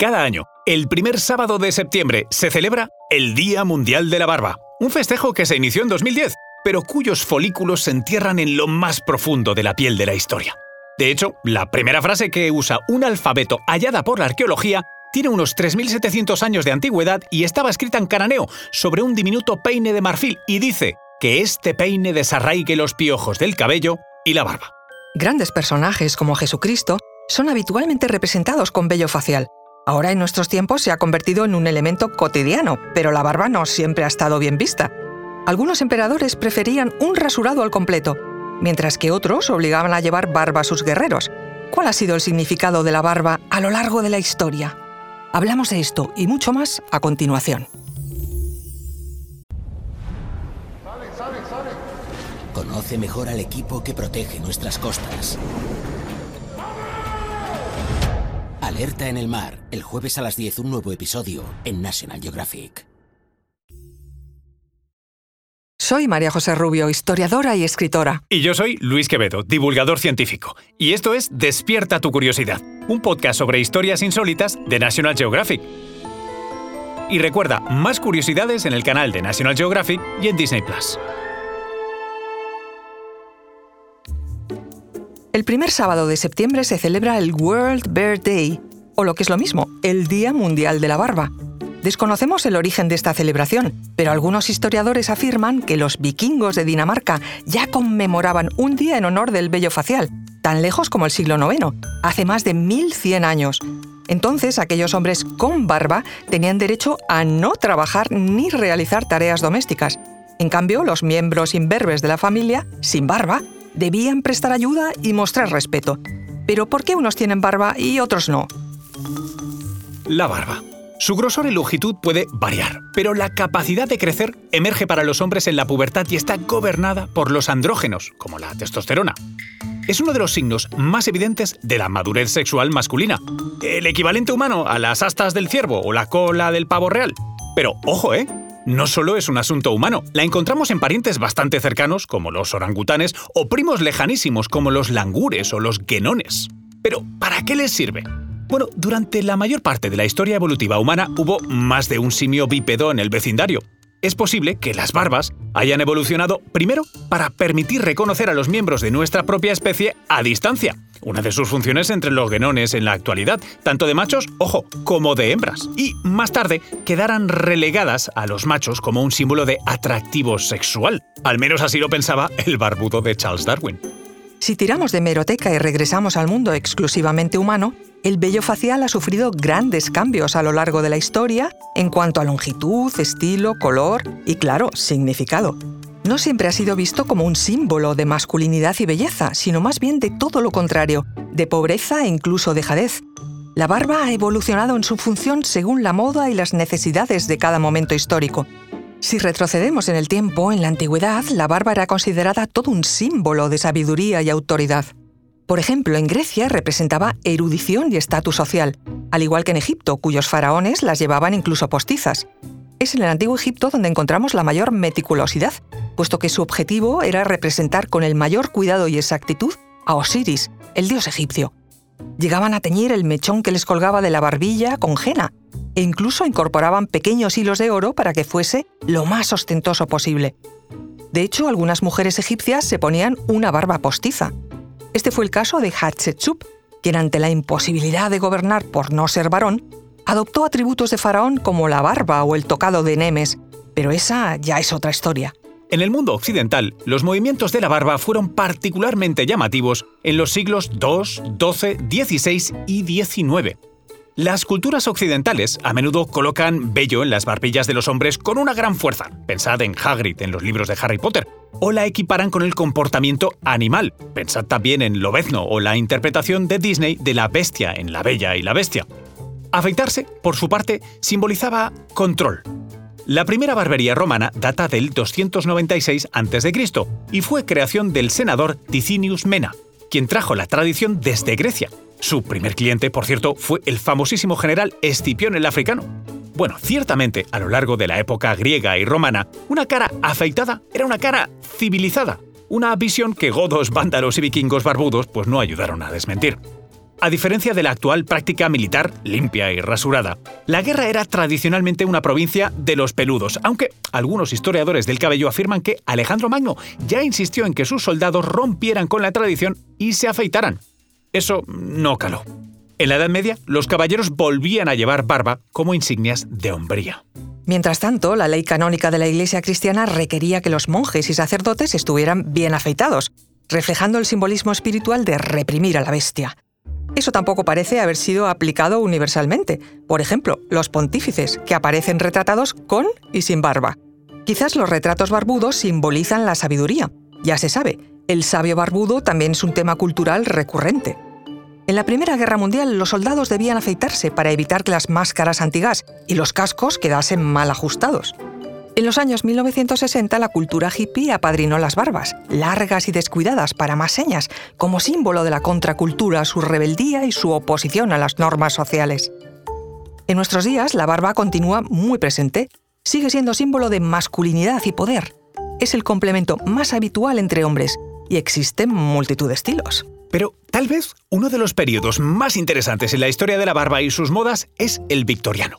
Cada año, el primer sábado de septiembre, se celebra el Día Mundial de la Barba, un festejo que se inició en 2010, pero cuyos folículos se entierran en lo más profundo de la piel de la historia. De hecho, la primera frase que usa un alfabeto hallada por la arqueología tiene unos 3.700 años de antigüedad y estaba escrita en cananeo sobre un diminuto peine de marfil y dice que este peine desarraigue los piojos del cabello y la barba. Grandes personajes como Jesucristo son habitualmente representados con vello facial, Ahora en nuestros tiempos se ha convertido en un elemento cotidiano, pero la barba no siempre ha estado bien vista. Algunos emperadores preferían un rasurado al completo, mientras que otros obligaban a llevar barba a sus guerreros. ¿Cuál ha sido el significado de la barba a lo largo de la historia? Hablamos de esto y mucho más a continuación. Conoce mejor al equipo que protege nuestras costas. Alerta en el mar, el jueves a las 10 un nuevo episodio en National Geographic. Soy María José Rubio, historiadora y escritora. Y yo soy Luis Quevedo, divulgador científico. Y esto es Despierta tu curiosidad, un podcast sobre historias insólitas de National Geographic. Y recuerda, más curiosidades en el canal de National Geographic y en Disney Plus. El primer sábado de septiembre se celebra el World Bear Day, o lo que es lo mismo, el Día Mundial de la Barba. Desconocemos el origen de esta celebración, pero algunos historiadores afirman que los vikingos de Dinamarca ya conmemoraban un día en honor del vello facial, tan lejos como el siglo IX, hace más de 1100 años. Entonces, aquellos hombres con barba tenían derecho a no trabajar ni realizar tareas domésticas. En cambio, los miembros imberbes de la familia, sin barba, debían prestar ayuda y mostrar respeto. Pero ¿por qué unos tienen barba y otros no? La barba. Su grosor y longitud puede variar, pero la capacidad de crecer emerge para los hombres en la pubertad y está gobernada por los andrógenos, como la testosterona. Es uno de los signos más evidentes de la madurez sexual masculina, el equivalente humano a las astas del ciervo o la cola del pavo real. Pero ojo, ¿eh? No solo es un asunto humano, la encontramos en parientes bastante cercanos como los orangutanes o primos lejanísimos como los langures o los guenones. Pero, ¿para qué les sirve? Bueno, durante la mayor parte de la historia evolutiva humana hubo más de un simio bípedo en el vecindario. Es posible que las barbas hayan evolucionado primero para permitir reconocer a los miembros de nuestra propia especie a distancia, una de sus funciones entre los guenones en la actualidad, tanto de machos, ojo, como de hembras, y más tarde quedaran relegadas a los machos como un símbolo de atractivo sexual. Al menos así lo pensaba el barbudo de Charles Darwin. Si tiramos de meroteca y regresamos al mundo exclusivamente humano, el vello facial ha sufrido grandes cambios a lo largo de la historia en cuanto a longitud, estilo, color y, claro, significado no siempre ha sido visto como un símbolo de masculinidad y belleza, sino más bien de todo lo contrario, de pobreza e incluso dejadez. La barba ha evolucionado en su función según la moda y las necesidades de cada momento histórico. Si retrocedemos en el tiempo, en la antigüedad, la barba era considerada todo un símbolo de sabiduría y autoridad. Por ejemplo, en Grecia representaba erudición y estatus social, al igual que en Egipto, cuyos faraones las llevaban incluso postizas. Es en el antiguo Egipto donde encontramos la mayor meticulosidad, puesto que su objetivo era representar con el mayor cuidado y exactitud a Osiris, el dios egipcio. Llegaban a teñir el mechón que les colgaba de la barbilla con jena, e incluso incorporaban pequeños hilos de oro para que fuese lo más ostentoso posible. De hecho, algunas mujeres egipcias se ponían una barba postiza. Este fue el caso de Hatshepsut, quien ante la imposibilidad de gobernar por no ser varón, adoptó atributos de faraón como la barba o el tocado de Nemes, pero esa ya es otra historia. En el mundo occidental, los movimientos de la barba fueron particularmente llamativos en los siglos II, XII, XVI y XIX. Las culturas occidentales a menudo colocan vello en las barbillas de los hombres con una gran fuerza, pensad en Hagrid en los libros de Harry Potter, o la equiparan con el comportamiento animal, pensad también en Lobezno o la interpretación de Disney de la bestia en La Bella y la Bestia. Afeitarse, por su parte, simbolizaba control, la primera barbería romana data del 296 a.C. y fue creación del senador Ticinius Mena, quien trajo la tradición desde Grecia. Su primer cliente, por cierto, fue el famosísimo general Escipión el Africano. Bueno, ciertamente, a lo largo de la época griega y romana, una cara afeitada era una cara civilizada, una visión que godos, vándalos y vikingos barbudos pues no ayudaron a desmentir. A diferencia de la actual práctica militar limpia y rasurada, la guerra era tradicionalmente una provincia de los peludos, aunque algunos historiadores del cabello afirman que Alejandro Magno ya insistió en que sus soldados rompieran con la tradición y se afeitaran. Eso no caló. En la Edad Media, los caballeros volvían a llevar barba como insignias de hombría. Mientras tanto, la ley canónica de la Iglesia cristiana requería que los monjes y sacerdotes estuvieran bien afeitados, reflejando el simbolismo espiritual de reprimir a la bestia. Eso tampoco parece haber sido aplicado universalmente. Por ejemplo, los pontífices, que aparecen retratados con y sin barba. Quizás los retratos barbudos simbolizan la sabiduría. Ya se sabe, el sabio barbudo también es un tema cultural recurrente. En la Primera Guerra Mundial los soldados debían afeitarse para evitar que las máscaras antigas y los cascos quedasen mal ajustados. En los años 1960 la cultura hippie apadrinó las barbas, largas y descuidadas para más señas, como símbolo de la contracultura, su rebeldía y su oposición a las normas sociales. En nuestros días la barba continúa muy presente, sigue siendo símbolo de masculinidad y poder. Es el complemento más habitual entre hombres y existen multitud de estilos. Pero tal vez uno de los periodos más interesantes en la historia de la barba y sus modas es el victoriano.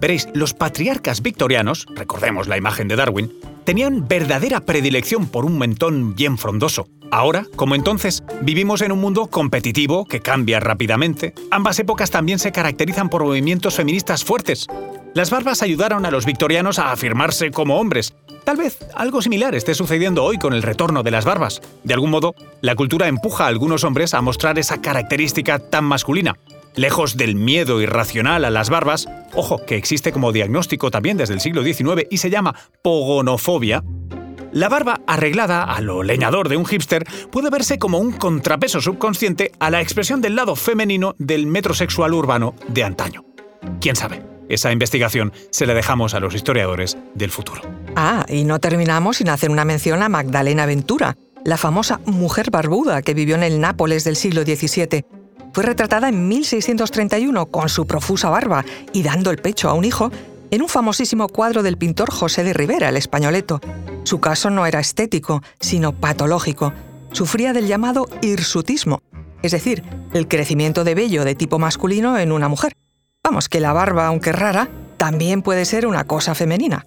Veréis, los patriarcas victorianos, recordemos la imagen de Darwin, tenían verdadera predilección por un mentón bien frondoso. Ahora, como entonces, vivimos en un mundo competitivo que cambia rápidamente. Ambas épocas también se caracterizan por movimientos feministas fuertes. Las barbas ayudaron a los victorianos a afirmarse como hombres. Tal vez algo similar esté sucediendo hoy con el retorno de las barbas. De algún modo, la cultura empuja a algunos hombres a mostrar esa característica tan masculina. Lejos del miedo irracional a las barbas, ojo, que existe como diagnóstico también desde el siglo XIX y se llama pogonofobia, la barba arreglada a lo leñador de un hipster puede verse como un contrapeso subconsciente a la expresión del lado femenino del metrosexual urbano de antaño. ¿Quién sabe? Esa investigación se la dejamos a los historiadores del futuro. Ah, y no terminamos sin hacer una mención a Magdalena Ventura, la famosa mujer barbuda que vivió en el Nápoles del siglo XVII fue retratada en 1631 con su profusa barba y dando el pecho a un hijo en un famosísimo cuadro del pintor José de Rivera, el españoleto. Su caso no era estético, sino patológico. Sufría del llamado hirsutismo, es decir, el crecimiento de vello de tipo masculino en una mujer. Vamos, que la barba, aunque rara, también puede ser una cosa femenina.